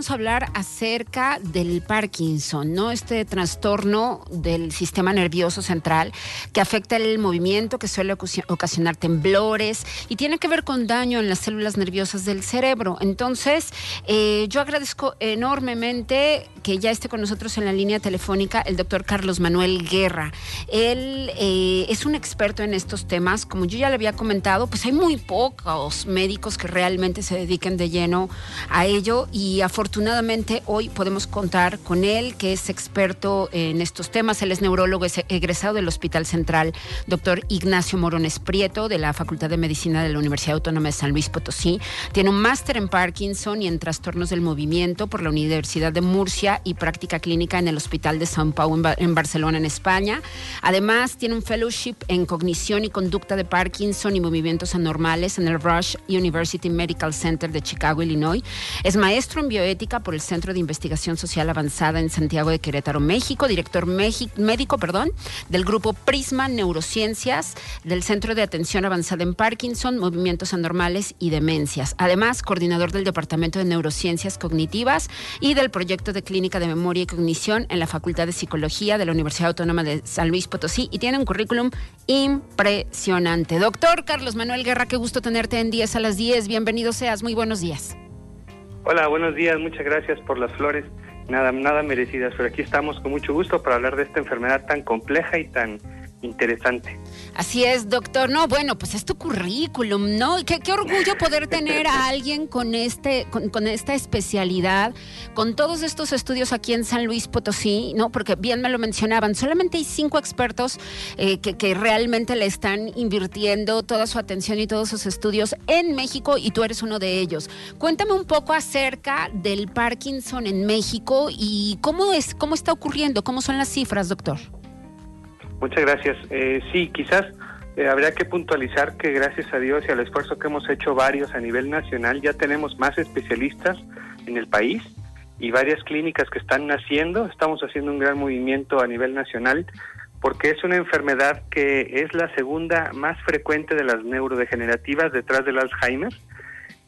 vamos a hablar acerca del Parkinson, ¿no? Este trastorno del sistema nervioso central que afecta el movimiento, que suele ocasionar temblores y tiene que ver con daño en las células nerviosas del cerebro. Entonces, eh, yo agradezco enormemente que ya esté con nosotros en la línea telefónica el doctor Carlos Manuel Guerra. Él eh, es un experto en estos temas. Como yo ya le había comentado, pues hay muy pocos médicos que realmente se dediquen de lleno a ello y afortunadamente hoy podemos contar con él, que es experto en estos temas. Él es neurólogo egresado del Hospital Central, doctor Ignacio Morones Prieto, de la Facultad de Medicina de la Universidad Autónoma de San Luis Potosí. Tiene un máster en Parkinson y en trastornos del movimiento por la Universidad de Murcia y práctica clínica en el Hospital de San Paulo en, Barcelona, en España. Además, tiene un fellowship en cognición y conducta de Parkinson y movimientos anormales en el Rush University Medical Center de Chicago, Illinois. Es maestro en bioética por el Centro de Investigación Social Avanzada en Santiago de Querétaro, México, director médico perdón, del grupo Prisma Neurociencias, del Centro de Atención Avanzada en Parkinson, Movimientos Anormales y Demencias. Además, coordinador del Departamento de Neurociencias Cognitivas y del proyecto de Clínica de Memoria y Cognición en la Facultad de Psicología de la Universidad Autónoma de San Luis Potosí y tiene un currículum impresionante. Doctor Carlos Manuel Guerra, qué gusto tenerte en 10 a las 10. Bienvenido seas. Muy buenos días. Hola, buenos días. Muchas gracias por las flores. Nada, nada merecidas, pero aquí estamos con mucho gusto para hablar de esta enfermedad tan compleja y tan interesante. Así es, doctor. No, bueno, pues es tu currículum, ¿no? Qué, qué orgullo poder tener a alguien con este, con, esta especialidad, con todos estos estudios aquí en San Luis Potosí, ¿no? Porque bien me lo mencionaban, solamente hay cinco expertos eh, que, que realmente le están invirtiendo toda su atención y todos sus estudios en México y tú eres uno de ellos. Cuéntame un poco acerca del Parkinson en México y cómo es, cómo está ocurriendo, cómo son las cifras, doctor. Muchas gracias. Eh, sí, quizás eh, habría que puntualizar que gracias a Dios y al esfuerzo que hemos hecho varios a nivel nacional, ya tenemos más especialistas en el país y varias clínicas que están naciendo. Estamos haciendo un gran movimiento a nivel nacional porque es una enfermedad que es la segunda más frecuente de las neurodegenerativas detrás del Alzheimer,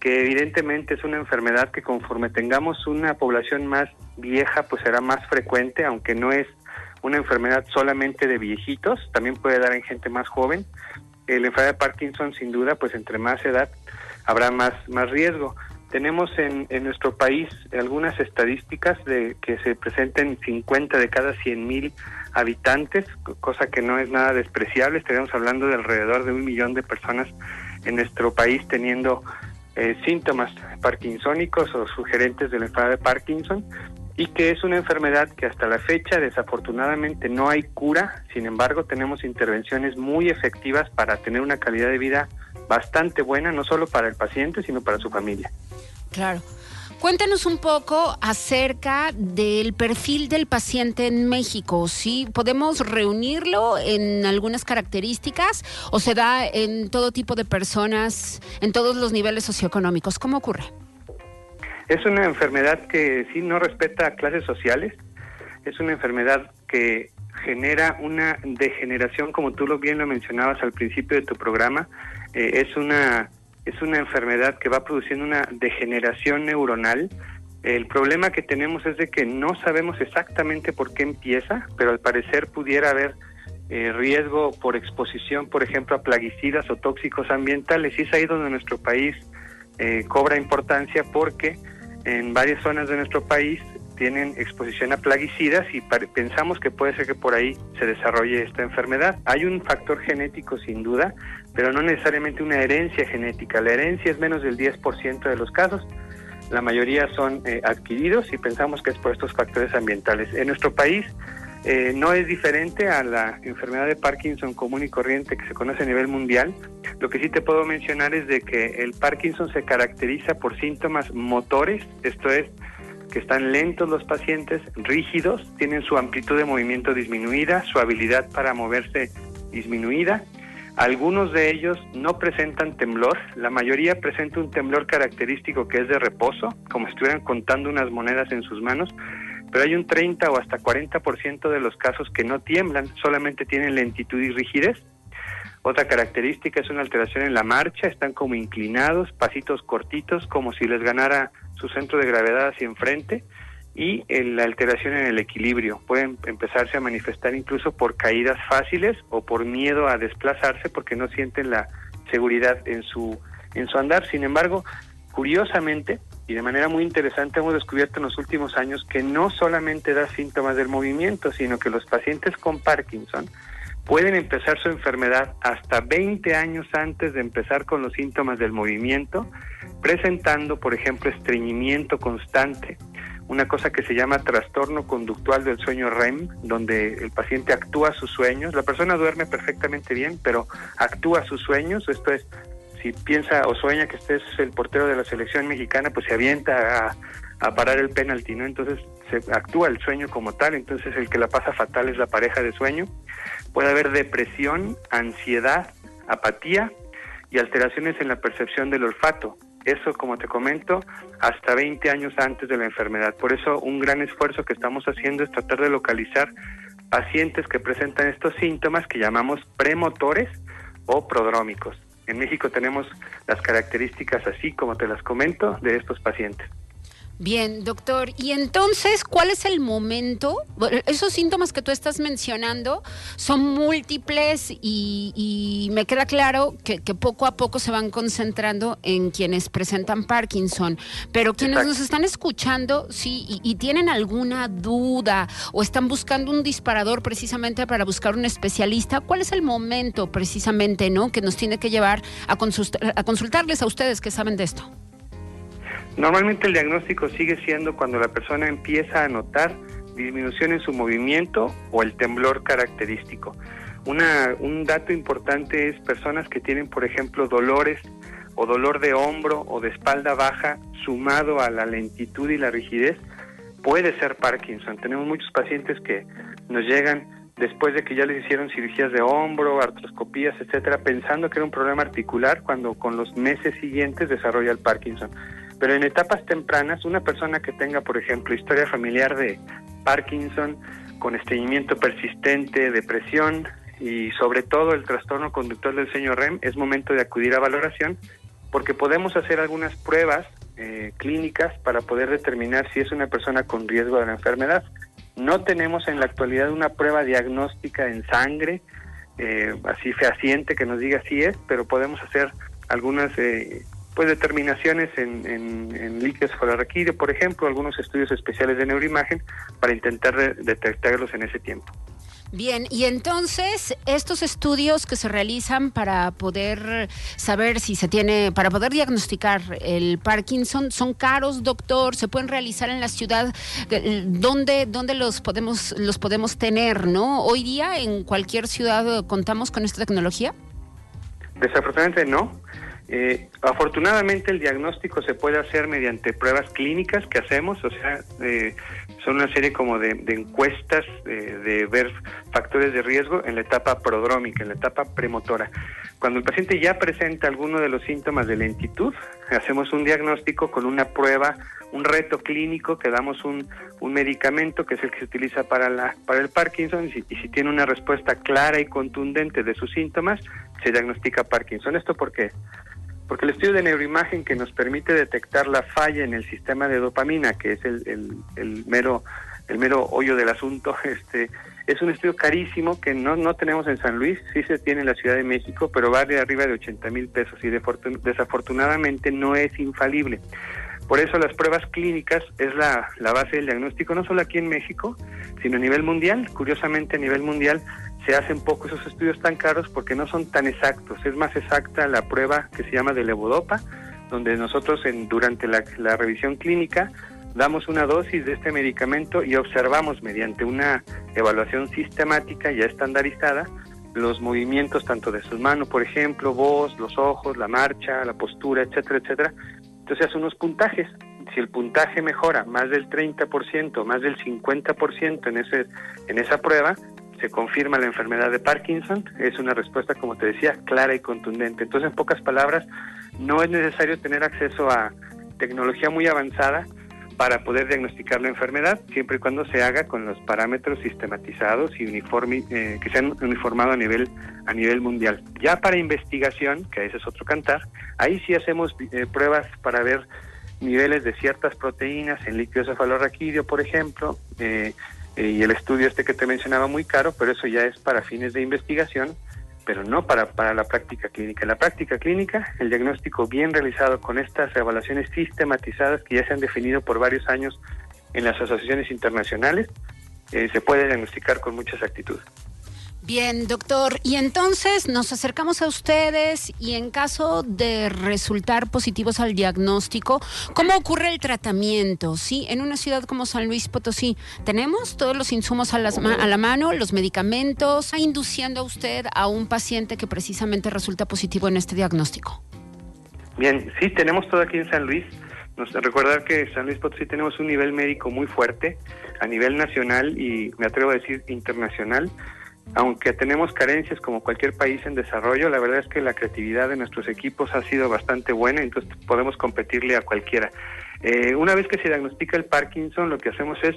que evidentemente es una enfermedad que conforme tengamos una población más vieja, pues será más frecuente, aunque no es una enfermedad solamente de viejitos, también puede dar en gente más joven. La enfermedad de Parkinson, sin duda, pues entre más edad habrá más, más riesgo. Tenemos en, en nuestro país algunas estadísticas de que se presenten 50 de cada 100 mil habitantes, cosa que no es nada despreciable. Estaríamos hablando de alrededor de un millón de personas en nuestro país teniendo eh, síntomas parkinsónicos o sugerentes de la enfermedad de Parkinson y que es una enfermedad que hasta la fecha desafortunadamente no hay cura, sin embargo tenemos intervenciones muy efectivas para tener una calidad de vida bastante buena, no solo para el paciente, sino para su familia. Claro. Cuéntanos un poco acerca del perfil del paciente en México. ¿Sí podemos reunirlo en algunas características o se da en todo tipo de personas, en todos los niveles socioeconómicos? ¿Cómo ocurre? Es una enfermedad que sí no respeta clases sociales, es una enfermedad que genera una degeneración, como tú lo bien lo mencionabas al principio de tu programa, eh, es una es una enfermedad que va produciendo una degeneración neuronal. El problema que tenemos es de que no sabemos exactamente por qué empieza, pero al parecer pudiera haber eh, riesgo por exposición, por ejemplo, a plaguicidas o tóxicos ambientales. Y es ahí donde nuestro país eh, cobra importancia porque en varias zonas de nuestro país tienen exposición a plaguicidas y pensamos que puede ser que por ahí se desarrolle esta enfermedad. Hay un factor genético sin duda, pero no necesariamente una herencia genética. La herencia es menos del 10% de los casos. La mayoría son eh, adquiridos y pensamos que es por estos factores ambientales. En nuestro país eh, no es diferente a la enfermedad de Parkinson común y corriente que se conoce a nivel mundial. Lo que sí te puedo mencionar es de que el Parkinson se caracteriza por síntomas motores, esto es, que están lentos los pacientes, rígidos, tienen su amplitud de movimiento disminuida, su habilidad para moverse disminuida. Algunos de ellos no presentan temblor, la mayoría presenta un temblor característico que es de reposo, como si estuvieran contando unas monedas en sus manos, pero hay un 30 o hasta 40% de los casos que no tiemblan, solamente tienen lentitud y rigidez. Otra característica es una alteración en la marcha, están como inclinados, pasitos cortitos, como si les ganara su centro de gravedad hacia enfrente y la alteración en el equilibrio. Pueden empezarse a manifestar incluso por caídas fáciles o por miedo a desplazarse porque no sienten la seguridad en su, en su andar. Sin embargo, curiosamente y de manera muy interesante hemos descubierto en los últimos años que no solamente da síntomas del movimiento, sino que los pacientes con Parkinson pueden empezar su enfermedad hasta 20 años antes de empezar con los síntomas del movimiento, presentando, por ejemplo, estreñimiento constante, una cosa que se llama trastorno conductual del sueño REM, donde el paciente actúa sus sueños. La persona duerme perfectamente bien, pero actúa sus sueños. Esto es, si piensa o sueña que este es el portero de la selección mexicana, pues se avienta a, a parar el penalti, ¿no? Entonces se actúa el sueño como tal, entonces el que la pasa fatal es la pareja de sueño. Puede haber depresión, ansiedad, apatía y alteraciones en la percepción del olfato. Eso, como te comento, hasta 20 años antes de la enfermedad. Por eso un gran esfuerzo que estamos haciendo es tratar de localizar pacientes que presentan estos síntomas que llamamos premotores o prodrómicos. En México tenemos las características así como te las comento de estos pacientes. Bien, doctor. Y entonces, ¿cuál es el momento? Esos síntomas que tú estás mencionando son múltiples y, me queda claro que, poco a poco se van concentrando en quienes presentan Parkinson. Pero quienes nos están escuchando, sí, y, tienen alguna duda o están buscando un disparador precisamente para buscar un especialista, ¿cuál es el momento precisamente, no, que nos tiene que llevar a, a consultarles a ustedes que saben de esto? Normalmente el diagnóstico sigue siendo cuando la persona empieza a notar disminución en su movimiento o el temblor característico. Una, un dato importante es personas que tienen, por ejemplo, dolores o dolor de hombro o de espalda baja sumado a la lentitud y la rigidez, puede ser Parkinson. Tenemos muchos pacientes que nos llegan después de que ya les hicieron cirugías de hombro, artroscopías, etcétera, pensando que era un problema articular cuando con los meses siguientes desarrolla el Parkinson. Pero en etapas tempranas, una persona que tenga, por ejemplo, historia familiar de Parkinson, con estreñimiento persistente, depresión y sobre todo el trastorno conductor del sueño REM, es momento de acudir a valoración porque podemos hacer algunas pruebas eh, clínicas para poder determinar si es una persona con riesgo de la enfermedad. No tenemos en la actualidad una prueba diagnóstica en sangre, eh, así fehaciente que nos diga si es, pero podemos hacer algunas eh, pues determinaciones en, en, en líquidos por ejemplo, algunos estudios especiales de neuroimagen para intentar detectarlos en ese tiempo. Bien, y entonces estos estudios que se realizan para poder saber si se tiene, para poder diagnosticar el Parkinson, son caros, doctor, se pueden realizar en la ciudad, ¿dónde, dónde los podemos, los podemos tener, no? Hoy día en cualquier ciudad contamos con esta tecnología. Desafortunadamente no. Eh, afortunadamente el diagnóstico se puede hacer mediante pruebas clínicas que hacemos, o sea, eh, son una serie como de, encuestas eh, de ver factores de riesgo en la etapa prodrómica, en la etapa premotora. Cuando el paciente ya presenta alguno de los síntomas de lentitud, hacemos un diagnóstico con una prueba, un reto clínico que damos un, un medicamento que es el que se utiliza para, la, para el Parkinson y si, y si tiene una respuesta clara y contundente de sus síntomas, se diagnostica Parkinson. ¿Esto por qué? Porque el estudio de neuroimagen que nos permite detectar la falla en el sistema de dopamina, que es el, el, mero el mero hoyo del asunto, este es un estudio carísimo que no, no tenemos en San Luis, sí se tiene en la Ciudad de México, pero vale arriba de 80 mil pesos y desafortunadamente no es infalible. Por eso las pruebas clínicas es la, la base del diagnóstico, no solo aquí en México, sino a nivel mundial. Curiosamente, a nivel mundial se hacen poco esos estudios tan caros porque no son tan exactos. Es más exacta la prueba que se llama de levodopa, donde nosotros en, durante la, la revisión clínica damos una dosis de este medicamento y observamos mediante una evaluación sistemática ya estandarizada los movimientos tanto de sus manos, por ejemplo, voz, los ojos, la marcha, la postura, etcétera, etcétera. Entonces hace unos puntajes. Si el puntaje mejora más del 30%, más del 50% en ese en esa prueba, se confirma la enfermedad de Parkinson, es una respuesta, como te decía, clara y contundente. Entonces, en pocas palabras, no es necesario tener acceso a tecnología muy avanzada para poder diagnosticar la enfermedad, siempre y cuando se haga con los parámetros sistematizados y uniforme, eh, que sean uniformados a nivel, a nivel mundial. Ya para investigación, que ese es otro cantar, ahí sí hacemos eh, pruebas para ver niveles de ciertas proteínas en líquido cefalorraquídeo, por ejemplo, eh, y el estudio este que te mencionaba muy caro, pero eso ya es para fines de investigación, pero no para, para la práctica clínica. La práctica clínica, el diagnóstico bien realizado con estas evaluaciones sistematizadas que ya se han definido por varios años en las asociaciones internacionales, eh, se puede diagnosticar con mucha exactitud. Bien, doctor. Y entonces nos acercamos a ustedes y en caso de resultar positivos al diagnóstico, ¿cómo ocurre el tratamiento? Sí, en una ciudad como San Luis Potosí, ¿tenemos todos los insumos a, a la mano, los medicamentos? ¿Está induciendo a usted a un paciente que precisamente resulta positivo en este diagnóstico? Bien, sí, tenemos todo aquí en San Luis. Nos, recordar que San Luis Potosí tenemos un nivel médico muy fuerte a nivel nacional y me atrevo a decir internacional aunque tenemos carencias como cualquier país en desarrollo, la verdad es que la creatividad de nuestros equipos ha sido bastante buena, entonces podemos competirle a cualquiera. Eh, una vez que se diagnostica el Parkinson, lo que hacemos es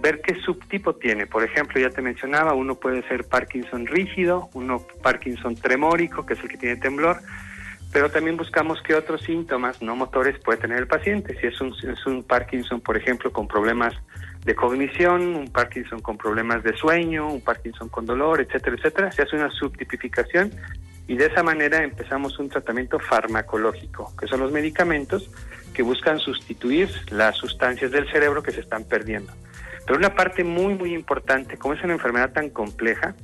ver qué subtipo tiene. Por ejemplo, ya te mencionaba, uno puede ser Parkinson rígido, uno Parkinson tremórico, que es el que tiene temblor, pero también buscamos qué otros síntomas no motores puede tener el paciente. Si es un, es un Parkinson, por ejemplo, con problemas de cognición, un Parkinson con problemas de sueño, un Parkinson con dolor, etcétera, etcétera. Se hace una subtipificación y de esa manera empezamos un tratamiento farmacológico, que son los medicamentos que buscan sustituir las sustancias del cerebro que se están perdiendo. Pero una parte muy, muy importante, como es una enfermedad tan compleja,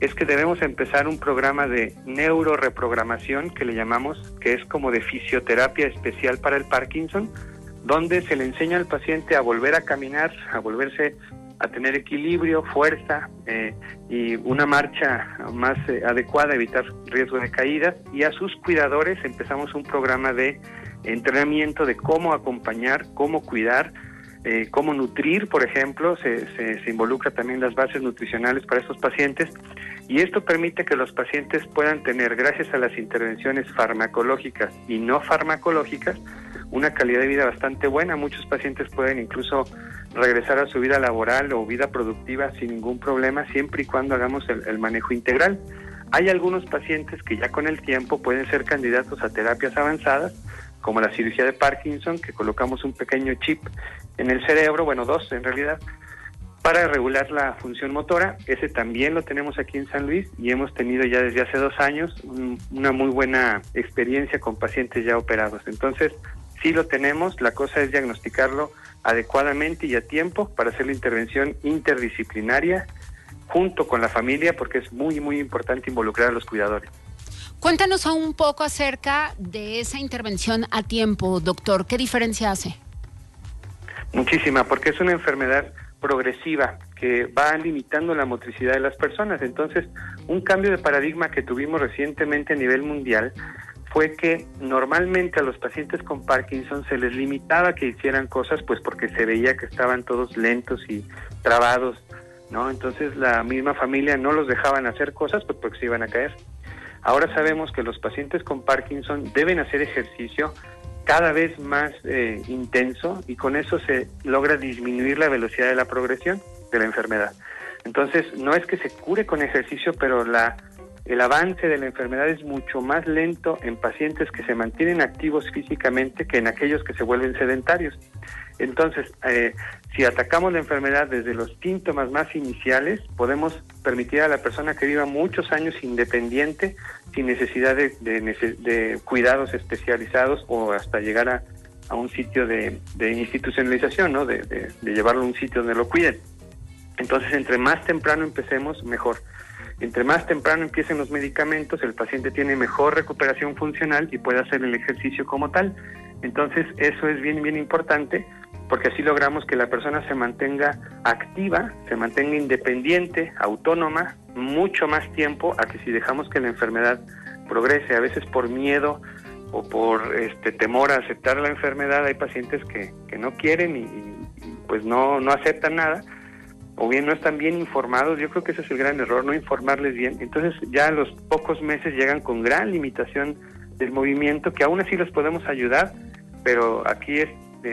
es que debemos empezar un programa de neuroreprogramación que le llamamos, que es como de fisioterapia especial para el Parkinson, donde se le enseña al paciente a volver a caminar, a volverse a tener equilibrio, fuerza eh, y una marcha más eh, adecuada, evitar riesgo de caídas. Y a sus cuidadores empezamos un programa de entrenamiento de cómo acompañar, cómo cuidar, eh, cómo nutrir, por ejemplo, se, se, se, involucra también las bases nutricionales para estos pacientes y esto permite que los pacientes puedan tener, gracias a las intervenciones farmacológicas y no farmacológicas, una calidad de vida bastante buena. Muchos pacientes pueden incluso regresar a su vida laboral o vida productiva sin ningún problema, siempre y cuando hagamos el, manejo integral. Hay algunos pacientes que ya con el tiempo pueden ser candidatos a terapias avanzadas, como la cirugía de Parkinson, que colocamos un pequeño chip en el cerebro, bueno, dos en realidad, para regular la función motora. Ese también lo tenemos aquí en San Luis y hemos tenido ya desde hace dos años una muy buena experiencia con pacientes ya operados. Entonces, sí lo tenemos, la cosa es diagnosticarlo adecuadamente y a tiempo para hacer la intervención interdisciplinaria junto con la familia porque es muy, muy importante involucrar a los cuidadores. Cuéntanos un poco acerca de esa intervención a tiempo, doctor. ¿Qué diferencia hace? Muchísima, porque es una enfermedad progresiva que va limitando la motricidad de las personas. Entonces, un cambio de paradigma que tuvimos recientemente a nivel mundial fue que normalmente a los pacientes con Parkinson se les limitaba que hicieran cosas pues porque se veía que estaban todos lentos y trabados, ¿no? Entonces la misma familia no los dejaban hacer cosas pues porque se iban a caer. Ahora sabemos que los pacientes con Parkinson deben hacer ejercicio cada vez más eh, intenso y con eso se logra disminuir la velocidad de la progresión de la enfermedad. Entonces, no es que se cure con ejercicio, pero la el avance de la enfermedad es mucho más lento en pacientes que se mantienen activos físicamente que en aquellos que se vuelven sedentarios. Entonces, eh, si atacamos la enfermedad desde los síntomas más iniciales, podemos permitir a la persona que viva muchos años independiente, sin necesidad de, cuidados especializados o hasta llegar a, un sitio de, institucionalización, ¿no? de llevarlo a un sitio donde lo cuiden. Entonces, entre más temprano empecemos, mejor. Entre más temprano empiecen los medicamentos, el paciente tiene mejor recuperación funcional y puede hacer el ejercicio como tal. Entonces, eso es bien, bien importante porque así logramos que la persona se mantenga activa, se mantenga independiente, autónoma, mucho más tiempo a que si dejamos que la enfermedad progrese, a veces por miedo o por este temor a aceptar la enfermedad, hay pacientes que, que no quieren y, y pues no, no aceptan nada o bien no están bien informados, yo creo que ese es el gran error, no informarles bien. Entonces ya a los pocos meses llegan con gran limitación del movimiento, que aún así los podemos ayudar, pero aquí es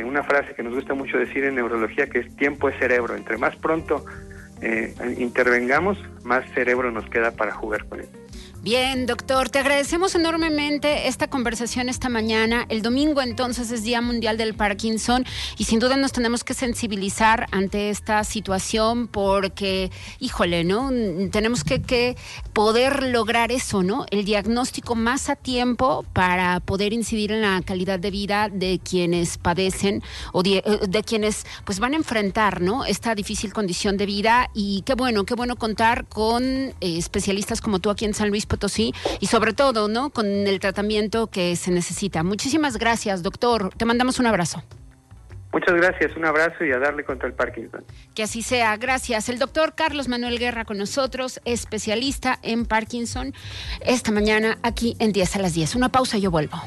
una frase que nos gusta mucho decir en neurología, que es tiempo es cerebro. Entre más pronto eh, intervengamos, más cerebro nos queda para jugar con él. Bien, doctor, te agradecemos enormemente esta conversación esta mañana. El domingo entonces es Día Mundial del Parkinson y sin duda nos tenemos que sensibilizar ante esta situación porque, híjole, ¿no? Tenemos que, poder lograr eso, ¿no? El diagnóstico más a tiempo para poder incidir en la calidad de vida de quienes padecen o de, de quienes pues van a enfrentar, ¿no? Esta difícil condición de vida y qué bueno, qué bueno contar con eh, especialistas como tú aquí en San Luis Potosí y sobre todo, ¿no? Con el tratamiento que se necesita. Muchísimas gracias, doctor. Te mandamos un abrazo. Muchas gracias, un abrazo y a darle contra el Parkinson. Que así sea, gracias. El doctor Carlos Manuel Guerra con nosotros, especialista en Parkinson, esta mañana aquí en 10 a las 10. Una pausa y yo vuelvo.